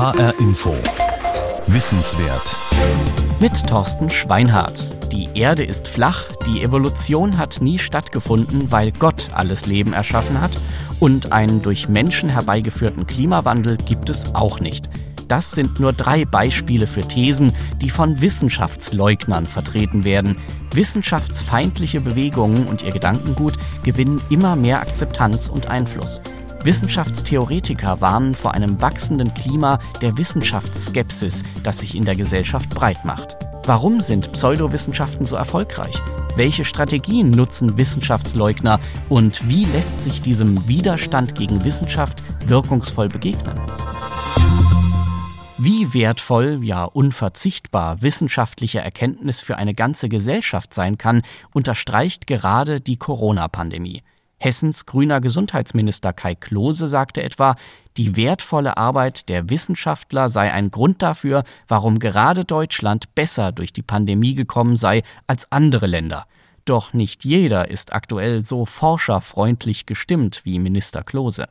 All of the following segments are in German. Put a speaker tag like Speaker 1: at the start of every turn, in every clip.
Speaker 1: HR Info. Wissenswert.
Speaker 2: Mit Thorsten Schweinhardt. Die Erde ist flach, die Evolution hat nie stattgefunden, weil Gott alles Leben erschaffen hat und einen durch Menschen herbeigeführten Klimawandel gibt es auch nicht. Das sind nur drei Beispiele für Thesen, die von Wissenschaftsleugnern vertreten werden. Wissenschaftsfeindliche Bewegungen und ihr Gedankengut gewinnen immer mehr Akzeptanz und Einfluss. Wissenschaftstheoretiker warnen vor einem wachsenden Klima der Wissenschaftsskepsis, das sich in der Gesellschaft breit macht. Warum sind Pseudowissenschaften so erfolgreich? Welche Strategien nutzen Wissenschaftsleugner und wie lässt sich diesem Widerstand gegen Wissenschaft wirkungsvoll begegnen? Wie wertvoll, ja unverzichtbar wissenschaftliche Erkenntnis für eine ganze Gesellschaft sein kann, unterstreicht gerade die Corona-Pandemie. Hessens grüner Gesundheitsminister Kai Klose sagte etwa, die wertvolle Arbeit der Wissenschaftler sei ein Grund dafür, warum gerade Deutschland besser durch die Pandemie gekommen sei als andere Länder. Doch nicht jeder ist aktuell so forscherfreundlich gestimmt wie Minister Klose.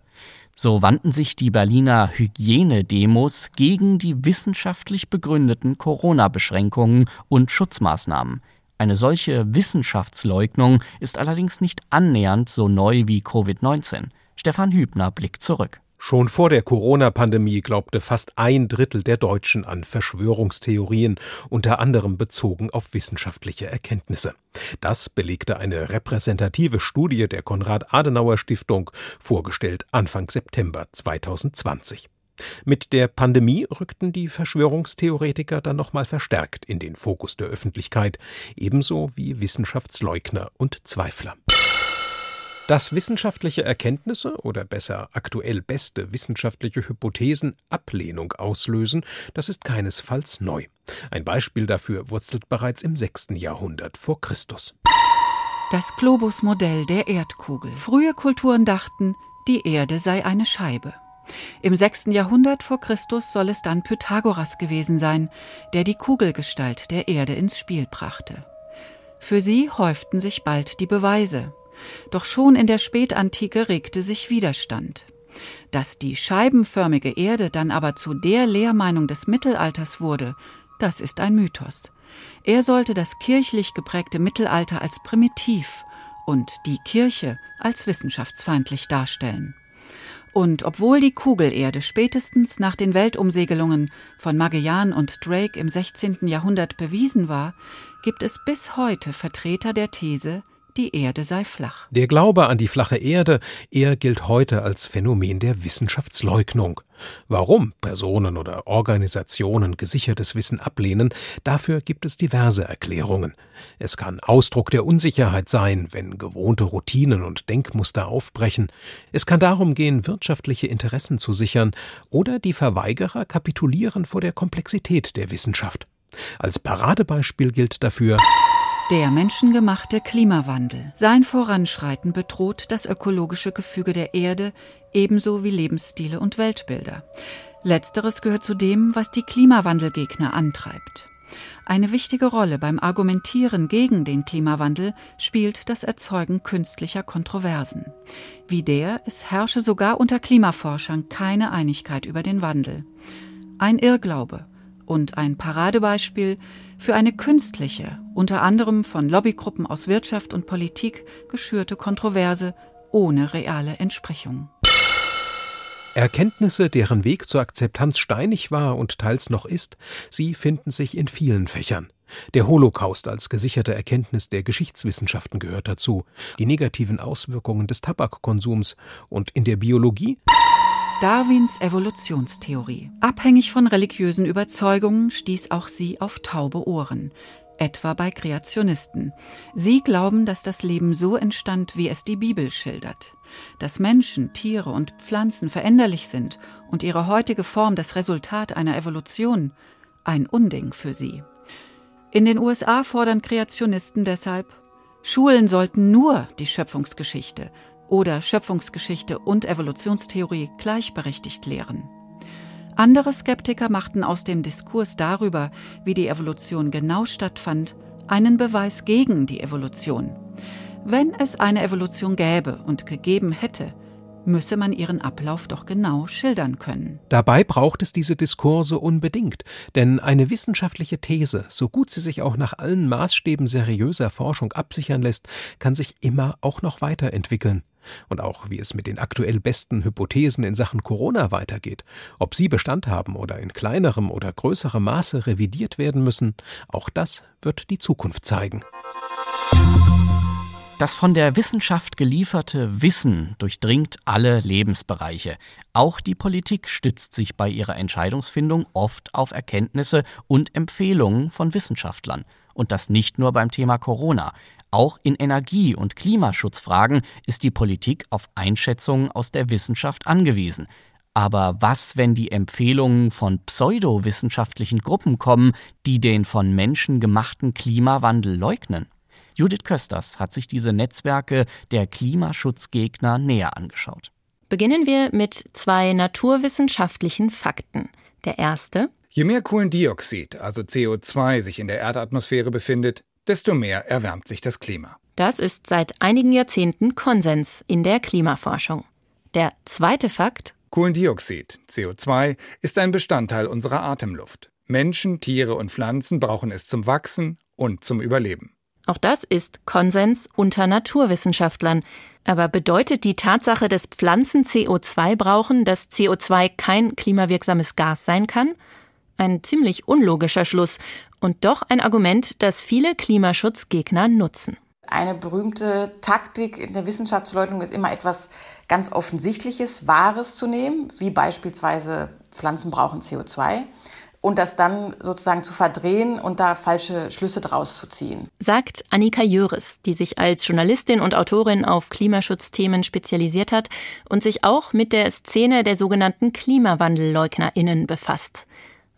Speaker 2: So wandten sich die Berliner Hygienedemos gegen die wissenschaftlich begründeten Corona-Beschränkungen und Schutzmaßnahmen. Eine solche Wissenschaftsleugnung ist allerdings nicht annähernd so neu wie Covid-19. Stefan Hübner blickt zurück.
Speaker 3: Schon vor der Corona-Pandemie glaubte fast ein Drittel der Deutschen an Verschwörungstheorien, unter anderem bezogen auf wissenschaftliche Erkenntnisse. Das belegte eine repräsentative Studie der Konrad-Adenauer-Stiftung, vorgestellt Anfang September 2020. Mit der Pandemie rückten die Verschwörungstheoretiker dann nochmal verstärkt in den Fokus der Öffentlichkeit, ebenso wie Wissenschaftsleugner und Zweifler. Dass wissenschaftliche Erkenntnisse oder besser aktuell beste wissenschaftliche Hypothesen Ablehnung auslösen, das ist keinesfalls neu. Ein Beispiel dafür wurzelt bereits im 6. Jahrhundert vor Christus.
Speaker 4: Das Globusmodell der Erdkugel. Frühe Kulturen dachten, die Erde sei eine Scheibe. Im 6. Jahrhundert vor Christus soll es dann Pythagoras gewesen sein, der die Kugelgestalt der Erde ins Spiel brachte. Für sie häuften sich bald die Beweise. Doch schon in der Spätantike regte sich Widerstand. Dass die scheibenförmige Erde dann aber zu der Lehrmeinung des Mittelalters wurde, das ist ein Mythos. Er sollte das kirchlich geprägte Mittelalter als primitiv und die Kirche als wissenschaftsfeindlich darstellen. Und obwohl die Kugelerde spätestens nach den Weltumsegelungen von Magellan und Drake im 16. Jahrhundert bewiesen war, gibt es bis heute Vertreter der These, die Erde sei flach.
Speaker 3: Der Glaube an die flache Erde, er gilt heute als Phänomen der Wissenschaftsleugnung. Warum Personen oder Organisationen gesichertes Wissen ablehnen, dafür gibt es diverse Erklärungen. Es kann Ausdruck der Unsicherheit sein, wenn gewohnte Routinen und Denkmuster aufbrechen. Es kann darum gehen, wirtschaftliche Interessen zu sichern, oder die Verweigerer kapitulieren vor der Komplexität der Wissenschaft. Als Paradebeispiel gilt dafür
Speaker 4: der menschengemachte Klimawandel. Sein Voranschreiten bedroht das ökologische Gefüge der Erde ebenso wie Lebensstile und Weltbilder. Letzteres gehört zu dem, was die Klimawandelgegner antreibt. Eine wichtige Rolle beim Argumentieren gegen den Klimawandel spielt das Erzeugen künstlicher Kontroversen. Wie der, es herrsche sogar unter Klimaforschern keine Einigkeit über den Wandel. Ein Irrglaube und ein Paradebeispiel für eine künstliche, unter anderem von Lobbygruppen aus Wirtschaft und Politik geschürte Kontroverse ohne reale Entsprechung.
Speaker 3: Erkenntnisse, deren Weg zur Akzeptanz steinig war und teils noch ist, sie finden sich in vielen Fächern. Der Holocaust als gesicherte Erkenntnis der Geschichtswissenschaften gehört dazu, die negativen Auswirkungen des Tabakkonsums und in der Biologie
Speaker 4: Darwins Evolutionstheorie. Abhängig von religiösen Überzeugungen stieß auch sie auf taube Ohren, etwa bei Kreationisten. Sie glauben, dass das Leben so entstand, wie es die Bibel schildert, dass Menschen, Tiere und Pflanzen veränderlich sind und ihre heutige Form das Resultat einer Evolution, ein Unding für sie. In den USA fordern Kreationisten deshalb, Schulen sollten nur die Schöpfungsgeschichte oder Schöpfungsgeschichte und Evolutionstheorie gleichberechtigt lehren. Andere Skeptiker machten aus dem Diskurs darüber, wie die Evolution genau stattfand, einen Beweis gegen die Evolution. Wenn es eine Evolution gäbe und gegeben hätte, müsse man ihren Ablauf doch genau schildern können.
Speaker 3: Dabei braucht es diese Diskurse unbedingt, denn eine wissenschaftliche These, so gut sie sich auch nach allen Maßstäben seriöser Forschung absichern lässt, kann sich immer auch noch weiterentwickeln. Und auch wie es mit den aktuell besten Hypothesen in Sachen Corona weitergeht, ob sie Bestand haben oder in kleinerem oder größerem Maße revidiert werden müssen, auch das wird die Zukunft zeigen.
Speaker 2: Das von der Wissenschaft gelieferte Wissen durchdringt alle Lebensbereiche. Auch die Politik stützt sich bei ihrer Entscheidungsfindung oft auf Erkenntnisse und Empfehlungen von Wissenschaftlern. Und das nicht nur beim Thema Corona. Auch in Energie- und Klimaschutzfragen ist die Politik auf Einschätzungen aus der Wissenschaft angewiesen. Aber was, wenn die Empfehlungen von pseudowissenschaftlichen Gruppen kommen, die den von Menschen gemachten Klimawandel leugnen? Judith Kösters hat sich diese Netzwerke der Klimaschutzgegner näher angeschaut.
Speaker 5: Beginnen wir mit zwei naturwissenschaftlichen Fakten. Der erste.
Speaker 6: Je mehr Kohlendioxid, also CO2, sich in der Erdatmosphäre befindet, desto mehr erwärmt sich das Klima.
Speaker 5: Das ist seit einigen Jahrzehnten Konsens in der Klimaforschung. Der zweite Fakt.
Speaker 6: Kohlendioxid, CO2, ist ein Bestandteil unserer Atemluft. Menschen, Tiere und Pflanzen brauchen es zum Wachsen und zum Überleben.
Speaker 5: Auch das ist Konsens unter Naturwissenschaftlern. Aber bedeutet die Tatsache, dass Pflanzen CO2 brauchen, dass CO2 kein klimawirksames Gas sein kann? Ein ziemlich unlogischer Schluss und doch ein Argument, das viele Klimaschutzgegner nutzen.
Speaker 7: Eine berühmte Taktik in der Wissenschaftsleugnung ist immer etwas ganz Offensichtliches, Wahres zu nehmen, wie beispielsweise Pflanzen brauchen CO2 und das dann sozusagen zu verdrehen und da falsche Schlüsse draus zu ziehen.
Speaker 5: Sagt Annika Jöris, die sich als Journalistin und Autorin auf Klimaschutzthemen spezialisiert hat und sich auch mit der Szene der sogenannten KlimawandelleugnerInnen befasst.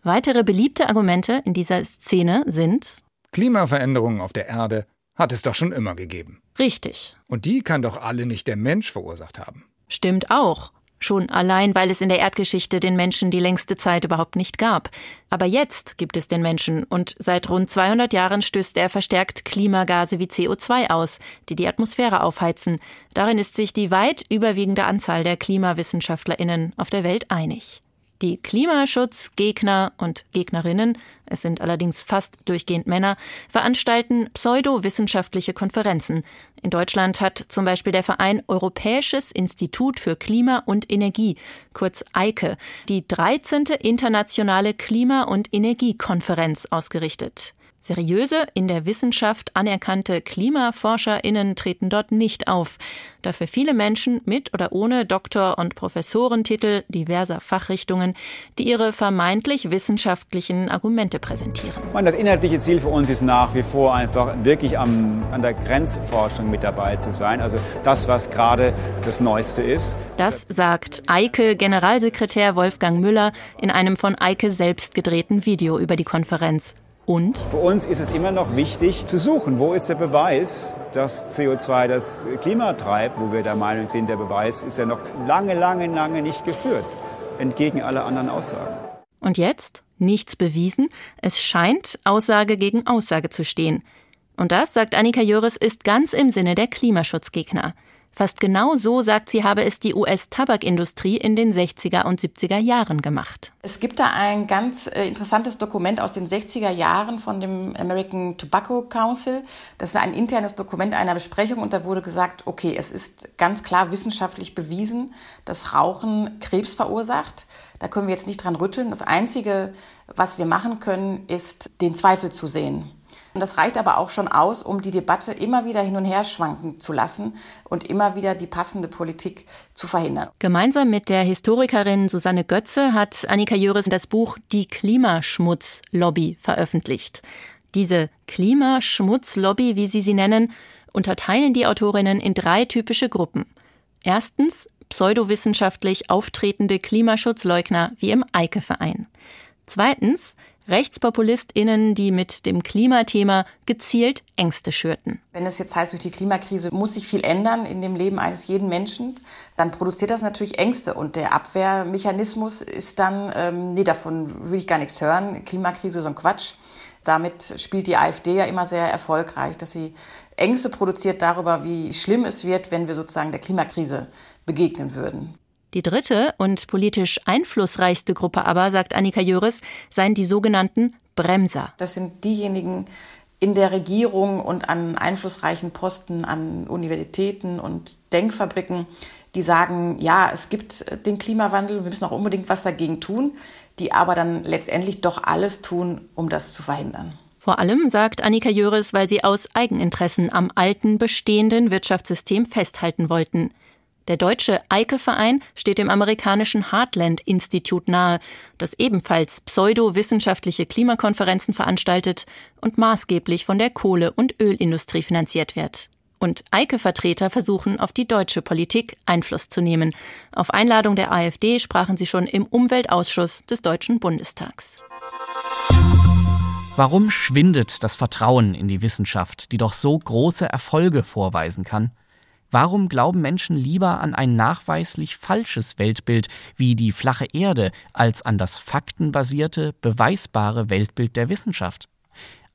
Speaker 5: Weitere beliebte Argumente in dieser Szene sind
Speaker 6: Klimaveränderungen auf der Erde hat es doch schon immer gegeben.
Speaker 5: Richtig.
Speaker 6: Und die kann doch alle nicht der Mensch verursacht haben.
Speaker 5: Stimmt auch. Schon allein, weil es in der Erdgeschichte den Menschen die längste Zeit überhaupt nicht gab. Aber jetzt gibt es den Menschen und seit rund 200 Jahren stößt er verstärkt Klimagase wie CO2 aus, die die Atmosphäre aufheizen. Darin ist sich die weit überwiegende Anzahl der KlimawissenschaftlerInnen auf der Welt einig. Die Klimaschutzgegner und Gegnerinnen, es sind allerdings fast durchgehend Männer, veranstalten pseudowissenschaftliche Konferenzen. In Deutschland hat zum Beispiel der Verein Europäisches Institut für Klima und Energie, kurz EIKE, die 13. internationale Klima- und Energiekonferenz ausgerichtet. Seriöse, in der Wissenschaft anerkannte KlimaforscherInnen treten dort nicht auf. Dafür viele Menschen mit oder ohne Doktor- und Professorentitel diverser Fachrichtungen, die ihre vermeintlich wissenschaftlichen Argumente präsentieren.
Speaker 8: Das inhaltliche Ziel für uns ist nach wie vor einfach wirklich am, an der Grenzforschung mit dabei zu sein. Also das, was gerade das Neueste ist.
Speaker 5: Das sagt Eike-Generalsekretär Wolfgang Müller in einem von Eike selbst gedrehten Video über die Konferenz. Und?
Speaker 8: Für uns ist es immer noch wichtig zu suchen, wo ist der Beweis, dass CO2 das Klima treibt, wo wir der Meinung sind, der Beweis ist ja noch lange, lange, lange nicht geführt, entgegen aller anderen Aussagen.
Speaker 5: Und jetzt? Nichts bewiesen. Es scheint Aussage gegen Aussage zu stehen. Und das, sagt Annika Jöris, ist ganz im Sinne der Klimaschutzgegner. Fast genau so, sagt sie, habe es die US-Tabakindustrie in den 60er und 70er Jahren gemacht.
Speaker 7: Es gibt da ein ganz äh, interessantes Dokument aus den 60er Jahren von dem American Tobacco Council. Das ist ein internes Dokument einer Besprechung und da wurde gesagt, okay, es ist ganz klar wissenschaftlich bewiesen, dass Rauchen Krebs verursacht. Da können wir jetzt nicht dran rütteln. Das Einzige, was wir machen können, ist den Zweifel zu sehen. Und das reicht aber auch schon aus, um die Debatte immer wieder hin und her schwanken zu lassen und immer wieder die passende Politik zu verhindern.
Speaker 5: Gemeinsam mit der Historikerin Susanne Götze hat Annika Jöris das Buch Die Klimaschmutzlobby veröffentlicht. Diese Klimaschmutzlobby, wie sie sie nennen, unterteilen die Autorinnen in drei typische Gruppen. Erstens pseudowissenschaftlich auftretende Klimaschutzleugner wie im Eike-Verein. Zweitens RechtspopulistInnen, die mit dem Klimathema gezielt Ängste schürten.
Speaker 7: Wenn es jetzt heißt, durch die Klimakrise muss sich viel ändern in dem Leben eines jeden Menschen, dann produziert das natürlich Ängste. Und der Abwehrmechanismus ist dann, ähm, nee, davon will ich gar nichts hören, Klimakrise, so ein Quatsch. Damit spielt die AfD ja immer sehr erfolgreich, dass sie Ängste produziert darüber, wie schlimm es wird, wenn wir sozusagen der Klimakrise begegnen würden.
Speaker 5: Die dritte und politisch einflussreichste Gruppe aber, sagt Annika Jöris, seien die sogenannten Bremser.
Speaker 7: Das sind diejenigen in der Regierung und an einflussreichen Posten an Universitäten und Denkfabriken, die sagen, ja, es gibt den Klimawandel, wir müssen auch unbedingt was dagegen tun, die aber dann letztendlich doch alles tun, um das zu verhindern.
Speaker 5: Vor allem, sagt Annika Jöris, weil sie aus Eigeninteressen am alten, bestehenden Wirtschaftssystem festhalten wollten. Der deutsche Eike-Verein steht dem amerikanischen Heartland-Institut nahe, das ebenfalls pseudo-wissenschaftliche Klimakonferenzen veranstaltet und maßgeblich von der Kohle- und Ölindustrie finanziert wird. Und Eike-Vertreter versuchen, auf die deutsche Politik Einfluss zu nehmen. Auf Einladung der AfD sprachen sie schon im Umweltausschuss des Deutschen Bundestags.
Speaker 2: Warum schwindet das Vertrauen in die Wissenschaft, die doch so große Erfolge vorweisen kann? Warum glauben Menschen lieber an ein nachweislich falsches Weltbild wie die flache Erde als an das faktenbasierte, beweisbare Weltbild der Wissenschaft?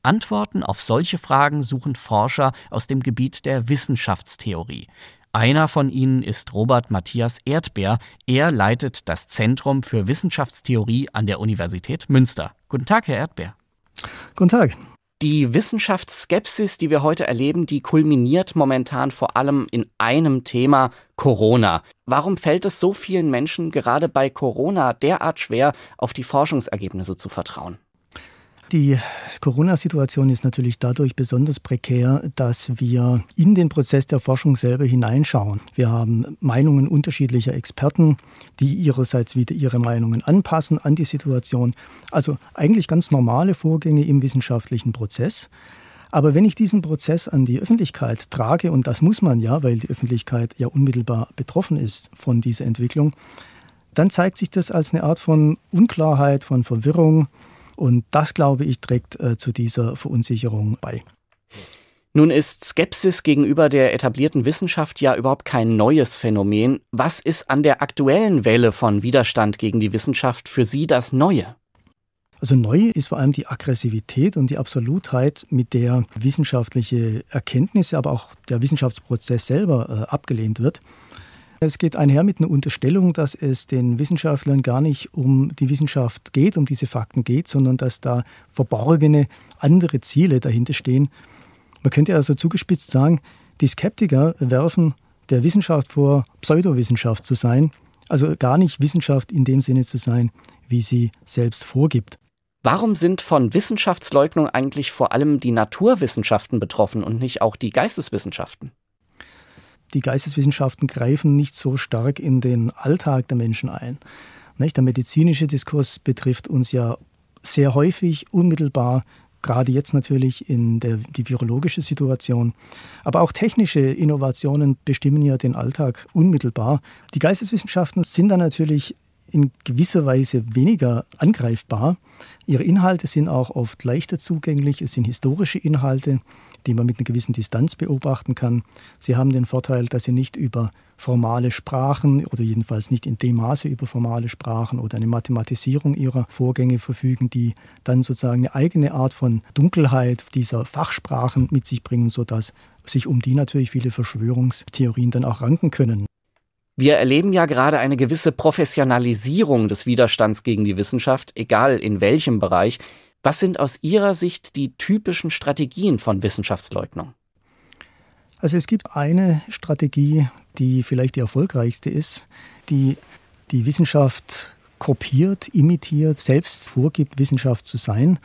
Speaker 2: Antworten auf solche Fragen suchen Forscher aus dem Gebiet der Wissenschaftstheorie. Einer von ihnen ist Robert Matthias Erdbeer. Er leitet das Zentrum für Wissenschaftstheorie an der Universität Münster. Guten Tag, Herr Erdbeer.
Speaker 9: Guten Tag.
Speaker 2: Die Wissenschaftsskepsis, die wir heute erleben, die kulminiert momentan vor allem in einem Thema Corona. Warum fällt es so vielen Menschen gerade bei Corona derart schwer, auf die Forschungsergebnisse zu vertrauen?
Speaker 9: Die Corona-Situation ist natürlich dadurch besonders prekär, dass wir in den Prozess der Forschung selber hineinschauen. Wir haben Meinungen unterschiedlicher Experten, die ihrerseits wieder ihre Meinungen anpassen an die Situation. Also eigentlich ganz normale Vorgänge im wissenschaftlichen Prozess. Aber wenn ich diesen Prozess an die Öffentlichkeit trage, und das muss man ja, weil die Öffentlichkeit ja unmittelbar betroffen ist von dieser Entwicklung, dann zeigt sich das als eine Art von Unklarheit, von Verwirrung, und das, glaube ich, trägt äh, zu dieser Verunsicherung bei.
Speaker 2: Nun ist Skepsis gegenüber der etablierten Wissenschaft ja überhaupt kein neues Phänomen. Was ist an der aktuellen Welle von Widerstand gegen die Wissenschaft für Sie das Neue?
Speaker 9: Also neu ist vor allem die Aggressivität und die Absolutheit, mit der wissenschaftliche Erkenntnisse, aber auch der Wissenschaftsprozess selber äh, abgelehnt wird. Es geht einher mit einer Unterstellung, dass es den Wissenschaftlern gar nicht um die Wissenschaft geht, um diese Fakten geht, sondern dass da verborgene andere Ziele dahinter stehen. Man könnte also zugespitzt sagen, die Skeptiker werfen der Wissenschaft vor, Pseudowissenschaft zu sein, also gar nicht Wissenschaft in dem Sinne zu sein, wie sie selbst vorgibt.
Speaker 2: Warum sind von Wissenschaftsleugnung eigentlich vor allem die Naturwissenschaften betroffen und nicht auch die Geisteswissenschaften?
Speaker 9: Die Geisteswissenschaften greifen nicht so stark in den Alltag der Menschen ein. Der medizinische Diskurs betrifft uns ja sehr häufig, unmittelbar, gerade jetzt natürlich in der die virologische Situation. Aber auch technische Innovationen bestimmen ja den Alltag unmittelbar. Die Geisteswissenschaften sind dann natürlich in gewisser Weise weniger angreifbar. Ihre Inhalte sind auch oft leichter zugänglich. Es sind historische Inhalte die man mit einer gewissen Distanz beobachten kann. Sie haben den Vorteil, dass sie nicht über formale Sprachen oder jedenfalls nicht in dem Maße über formale Sprachen oder eine Mathematisierung ihrer Vorgänge verfügen, die dann sozusagen eine eigene Art von Dunkelheit dieser Fachsprachen mit sich bringen, sodass sich um die natürlich viele Verschwörungstheorien dann auch ranken können.
Speaker 2: Wir erleben ja gerade eine gewisse Professionalisierung des Widerstands gegen die Wissenschaft, egal in welchem Bereich. Was sind aus Ihrer Sicht die typischen Strategien von Wissenschaftsleugnung?
Speaker 9: Also es gibt eine Strategie, die vielleicht die erfolgreichste ist, die die Wissenschaft kopiert, imitiert, selbst vorgibt, Wissenschaft zu sein.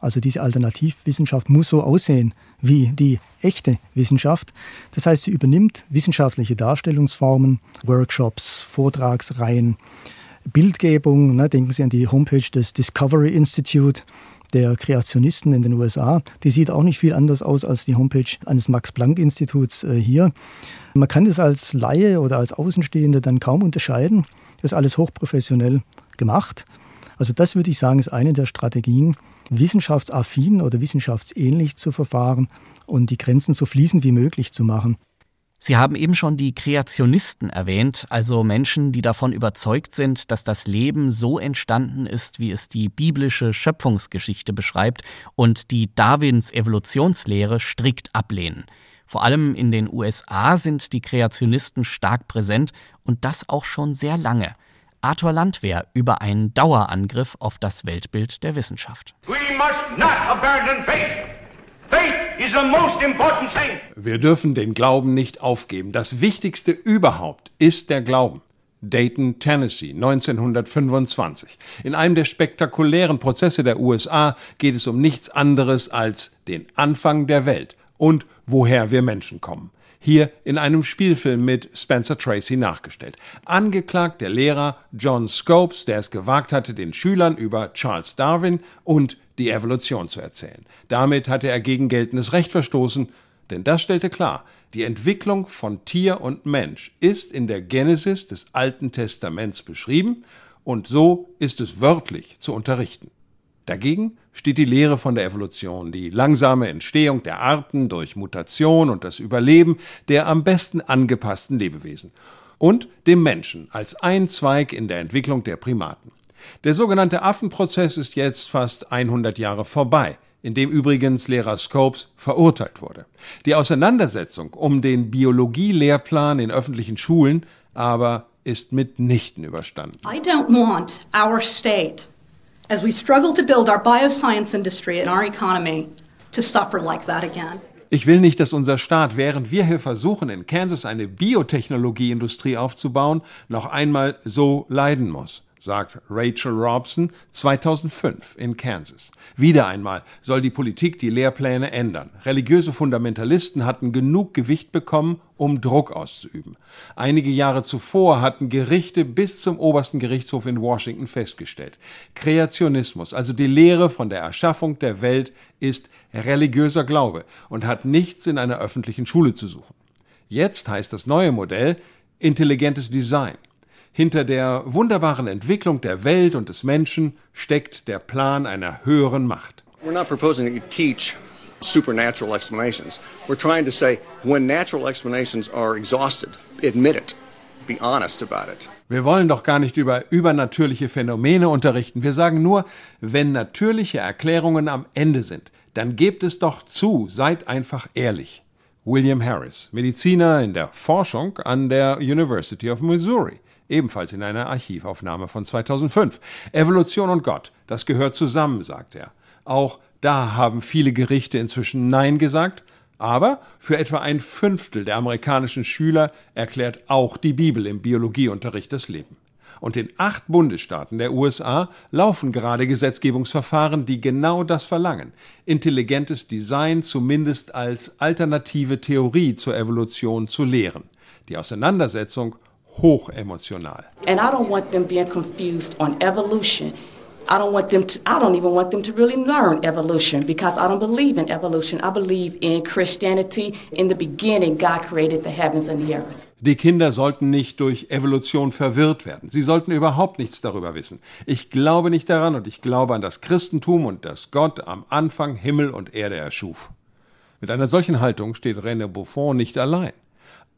Speaker 9: Also diese Alternativwissenschaft muss so aussehen wie die echte Wissenschaft. Das heißt, sie übernimmt wissenschaftliche Darstellungsformen, Workshops, Vortragsreihen, Bildgebung. Ne? Denken Sie an die Homepage des Discovery Institute der Kreationisten in den USA. Die sieht auch nicht viel anders aus als die Homepage eines Max-Planck-Instituts äh, hier. Man kann das als Laie oder als Außenstehende dann kaum unterscheiden. Das ist alles hochprofessionell gemacht. Also das würde ich sagen, ist eine der Strategien, wissenschaftsaffin oder wissenschaftsähnlich zu verfahren und die Grenzen so fließend wie möglich zu machen.
Speaker 2: Sie haben eben schon die Kreationisten erwähnt, also Menschen, die davon überzeugt sind, dass das Leben so entstanden ist, wie es die biblische Schöpfungsgeschichte beschreibt und die Darwins Evolutionslehre strikt ablehnen. Vor allem in den USA sind die Kreationisten stark präsent und das auch schon sehr lange. Arthur Landwehr über einen Dauerangriff auf das Weltbild der Wissenschaft.
Speaker 10: Wir dürfen den Glauben nicht aufgeben. Das Wichtigste überhaupt ist der Glauben. Dayton, Tennessee, 1925. In einem der spektakulären Prozesse der USA geht es um nichts anderes als den Anfang der Welt und woher wir Menschen kommen. Hier in einem Spielfilm mit Spencer Tracy nachgestellt. Angeklagt der Lehrer John Scopes, der es gewagt hatte, den Schülern über Charles Darwin und die Evolution zu erzählen. Damit hatte er gegen geltendes Recht verstoßen, denn das stellte klar, die Entwicklung von Tier und Mensch ist in der Genesis des Alten Testaments beschrieben und so ist es wörtlich zu unterrichten. Dagegen steht die Lehre von der Evolution, die langsame Entstehung der Arten durch Mutation und das Überleben der am besten angepassten Lebewesen und dem Menschen als ein Zweig in der Entwicklung der Primaten. Der sogenannte Affenprozess ist jetzt fast 100 Jahre vorbei in dem übrigens Lehrer Scopes verurteilt wurde. Die Auseinandersetzung um den Biologielehrplan in öffentlichen Schulen aber ist mitnichten überstanden.
Speaker 11: I don't want our state, as we struggle to build our bioscience industry and our economy, to suffer like that again.
Speaker 10: Ich will nicht, dass unser Staat, während wir hier versuchen, in Kansas eine Biotechnologieindustrie aufzubauen, noch einmal so leiden muss sagt Rachel Robson 2005 in Kansas. Wieder einmal soll die Politik die Lehrpläne ändern. Religiöse Fundamentalisten hatten genug Gewicht bekommen, um Druck auszuüben. Einige Jahre zuvor hatten Gerichte bis zum obersten Gerichtshof in Washington festgestellt, Kreationismus, also die Lehre von der Erschaffung der Welt, ist religiöser Glaube und hat nichts in einer öffentlichen Schule zu suchen. Jetzt heißt das neue Modell intelligentes Design. Hinter der wunderbaren Entwicklung der Welt und des Menschen steckt der Plan einer höheren Macht. We're not proposing that you teach supernatural explanations. We're trying to say when natural explanations are exhausted, admit it. Be honest about it. Wir wollen doch gar nicht über übernatürliche Phänomene unterrichten. Wir sagen nur, wenn natürliche Erklärungen am Ende sind, dann gebt es doch zu, seid einfach ehrlich. William Harris, Mediziner in der Forschung an der University of Missouri ebenfalls in einer Archivaufnahme von 2005. Evolution und Gott, das gehört zusammen, sagt er. Auch da haben viele Gerichte inzwischen Nein gesagt, aber für etwa ein Fünftel der amerikanischen Schüler erklärt auch die Bibel im Biologieunterricht das Leben. Und in acht Bundesstaaten der USA laufen gerade Gesetzgebungsverfahren, die genau das verlangen. Intelligentes Design zumindest als alternative Theorie zur Evolution zu lehren. Die Auseinandersetzung hochemotional.
Speaker 11: And I don't want them being confused on evolution. I don't want them to, I don't even want them to really learn evolution because I don't believe in evolution. I believe in Christianity. In the beginning, God created the heavens and the earth.
Speaker 10: Die Kinder sollten nicht durch Evolution verwirrt werden. Sie sollten überhaupt nichts darüber wissen. Ich glaube nicht daran und ich glaube an das Christentum und dass Gott am Anfang Himmel und Erde erschuf. Mit einer solchen Haltung steht René Buffon nicht allein.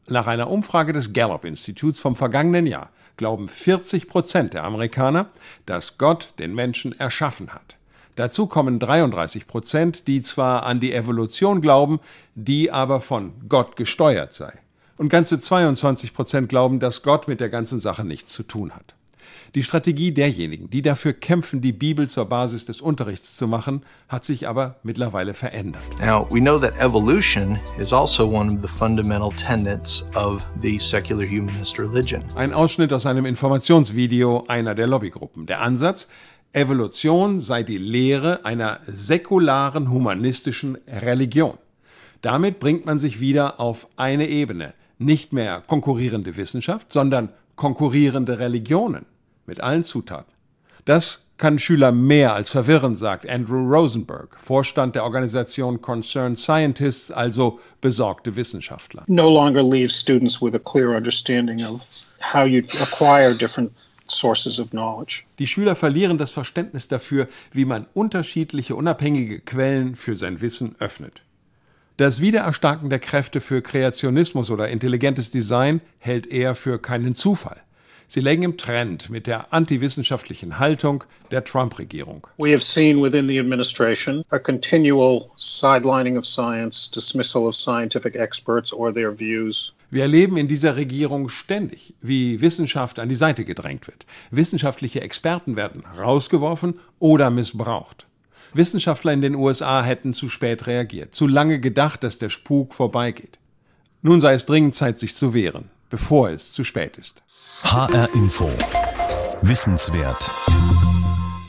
Speaker 10: Nach einer Umfrage des Gallup-Instituts vom vergangenen Jahr glauben 40 Prozent der Amerikaner, dass Gott den Menschen erschaffen hat. Dazu kommen 33 Prozent, die zwar an die Evolution glauben, die aber von Gott gesteuert sei. Und ganze 22 Prozent glauben, dass Gott mit der ganzen Sache nichts zu tun hat. Die Strategie derjenigen, die dafür kämpfen, die Bibel zur Basis des Unterrichts zu machen, hat sich aber mittlerweile verändert.
Speaker 12: Now, we know that evolution is also one of the fundamental tenets of the secular humanist religion.
Speaker 10: Ein Ausschnitt aus einem Informationsvideo einer der Lobbygruppen. Der Ansatz, Evolution sei die Lehre einer säkularen humanistischen Religion. Damit bringt man sich wieder auf eine Ebene. Nicht mehr konkurrierende Wissenschaft, sondern konkurrierende Religionen mit allen Zutaten. Das kann Schüler mehr als verwirren, sagt Andrew Rosenberg, Vorstand der Organisation Concerned Scientists, also besorgte Wissenschaftler.
Speaker 13: No longer leaves students with a clear understanding of how you acquire different sources of knowledge.
Speaker 10: Die Schüler verlieren das Verständnis dafür, wie man unterschiedliche unabhängige Quellen für sein Wissen öffnet. Das Wiedererstarken der Kräfte für Kreationismus oder intelligentes Design hält er für keinen Zufall. Sie lägen im Trend mit der antiwissenschaftlichen Haltung der Trump-Regierung.
Speaker 13: We have seen within the administration a continual sidelining of science, dismissal of scientific experts or their views.
Speaker 10: Wir erleben in dieser Regierung ständig, wie Wissenschaft an die Seite gedrängt wird. Wissenschaftliche Experten werden rausgeworfen oder missbraucht. Wissenschaftler in den USA hätten zu spät reagiert, zu lange gedacht, dass der Spuk vorbeigeht. Nun sei es dringend Zeit, sich zu wehren, bevor es zu spät ist.
Speaker 1: HR Info. Wissenswert.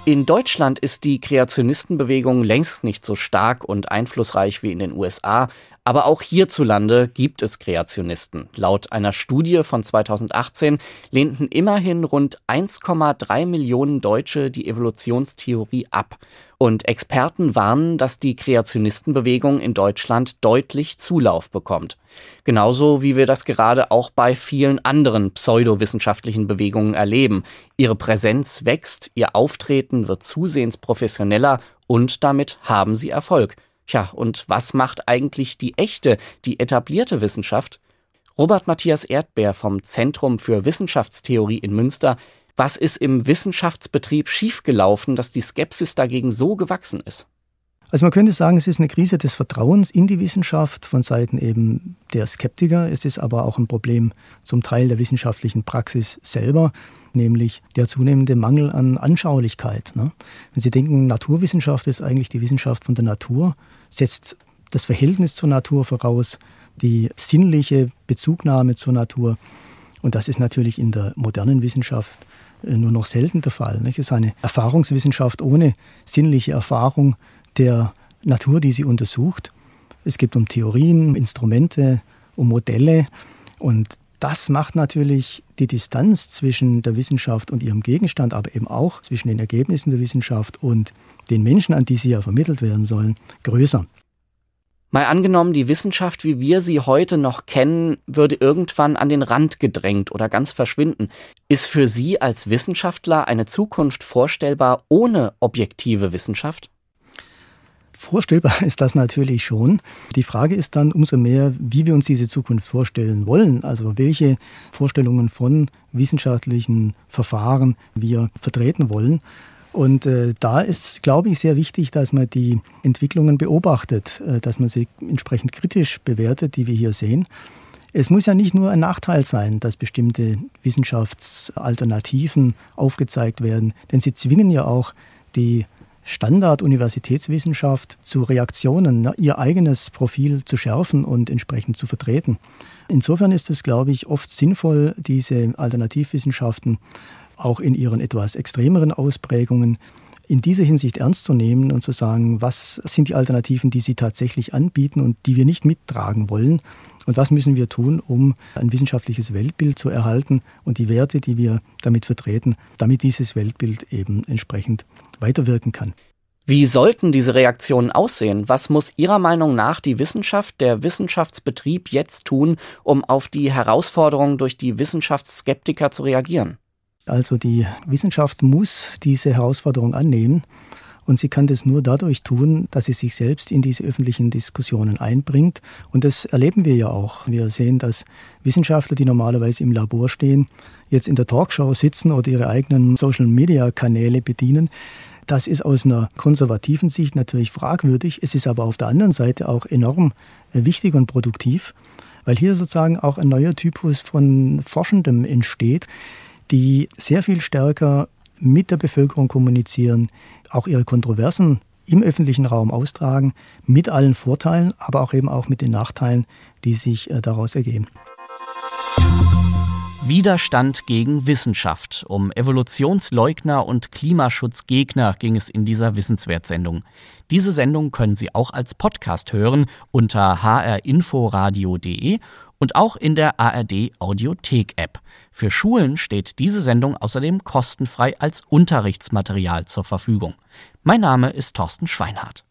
Speaker 14: In Deutschland ist die Kreationistenbewegung längst nicht so stark und einflussreich wie in den USA, aber auch hierzulande gibt es Kreationisten. Laut einer Studie von 2018 lehnten immerhin rund 1,3 Millionen Deutsche die Evolutionstheorie ab. Und Experten warnen, dass die Kreationistenbewegung in Deutschland deutlich Zulauf bekommt. Genauso wie wir das gerade auch bei vielen anderen pseudowissenschaftlichen Bewegungen erleben. Ihre Präsenz wächst, ihr Auftreten wird zusehends professioneller und damit haben sie Erfolg. Tja, und was macht eigentlich die echte, die etablierte Wissenschaft? Robert Matthias Erdbeer vom Zentrum für Wissenschaftstheorie in Münster. Was ist im Wissenschaftsbetrieb schiefgelaufen, dass die Skepsis dagegen so gewachsen ist?
Speaker 9: Also man könnte sagen, es ist eine Krise des Vertrauens in die Wissenschaft von Seiten eben der Skeptiker. Es ist aber auch ein Problem zum Teil der wissenschaftlichen Praxis selber nämlich der zunehmende Mangel an Anschaulichkeit. Ne? Wenn Sie denken, Naturwissenschaft ist eigentlich die Wissenschaft von der Natur, setzt das Verhältnis zur Natur voraus, die sinnliche Bezugnahme zur Natur. Und das ist natürlich in der modernen Wissenschaft äh, nur noch selten der Fall. Es ist eine Erfahrungswissenschaft ohne sinnliche Erfahrung der Natur, die sie untersucht. Es geht um Theorien, Instrumente, um Modelle. Und das macht natürlich die Distanz zwischen der Wissenschaft und ihrem Gegenstand, aber eben auch zwischen den Ergebnissen der Wissenschaft und den Menschen, an die sie ja vermittelt werden sollen, größer.
Speaker 14: Mal angenommen, die Wissenschaft, wie wir sie heute noch kennen, würde irgendwann an den Rand gedrängt oder ganz verschwinden. Ist für Sie als Wissenschaftler eine Zukunft vorstellbar ohne objektive Wissenschaft?
Speaker 9: Vorstellbar ist das natürlich schon. Die Frage ist dann umso mehr, wie wir uns diese Zukunft vorstellen wollen. Also welche Vorstellungen von wissenschaftlichen Verfahren wir vertreten wollen. Und äh, da ist, glaube ich, sehr wichtig, dass man die Entwicklungen beobachtet, äh, dass man sie entsprechend kritisch bewertet, die wir hier sehen. Es muss ja nicht nur ein Nachteil sein, dass bestimmte Wissenschaftsalternativen aufgezeigt werden, denn sie zwingen ja auch die Standard-Universitätswissenschaft zu Reaktionen, ne, ihr eigenes Profil zu schärfen und entsprechend zu vertreten. Insofern ist es, glaube ich, oft sinnvoll, diese Alternativwissenschaften auch in ihren etwas extremeren Ausprägungen in dieser Hinsicht ernst zu nehmen und zu sagen, was sind die Alternativen, die sie tatsächlich anbieten und die wir nicht mittragen wollen und was müssen wir tun, um ein wissenschaftliches Weltbild zu erhalten und die Werte, die wir damit vertreten, damit dieses Weltbild eben entsprechend weiterwirken kann.
Speaker 14: Wie sollten diese Reaktionen aussehen? Was muss Ihrer Meinung nach die Wissenschaft, der Wissenschaftsbetrieb jetzt tun, um auf die Herausforderungen durch die Wissenschaftsskeptiker zu reagieren?
Speaker 9: Also die Wissenschaft muss diese Herausforderung annehmen und sie kann das nur dadurch tun, dass sie sich selbst in diese öffentlichen Diskussionen einbringt. Und das erleben wir ja auch. Wir sehen, dass Wissenschaftler, die normalerweise im Labor stehen, jetzt in der Talkshow sitzen oder ihre eigenen Social-Media-Kanäle bedienen. Das ist aus einer konservativen Sicht natürlich fragwürdig. Es ist aber auf der anderen Seite auch enorm wichtig und produktiv, weil hier sozusagen auch ein neuer Typus von Forschendem entsteht, die sehr viel stärker mit der Bevölkerung kommunizieren, auch ihre Kontroversen im öffentlichen Raum austragen, mit allen Vorteilen, aber auch eben auch mit den Nachteilen, die sich äh, daraus ergeben.
Speaker 14: Widerstand gegen Wissenschaft. Um Evolutionsleugner und Klimaschutzgegner ging es in dieser Wissenswertsendung. Diese Sendung können Sie auch als Podcast hören unter hrinforadio.de und auch in der ARD Audiothek App. Für Schulen steht diese Sendung außerdem kostenfrei als Unterrichtsmaterial zur Verfügung. Mein Name ist Thorsten Schweinhardt.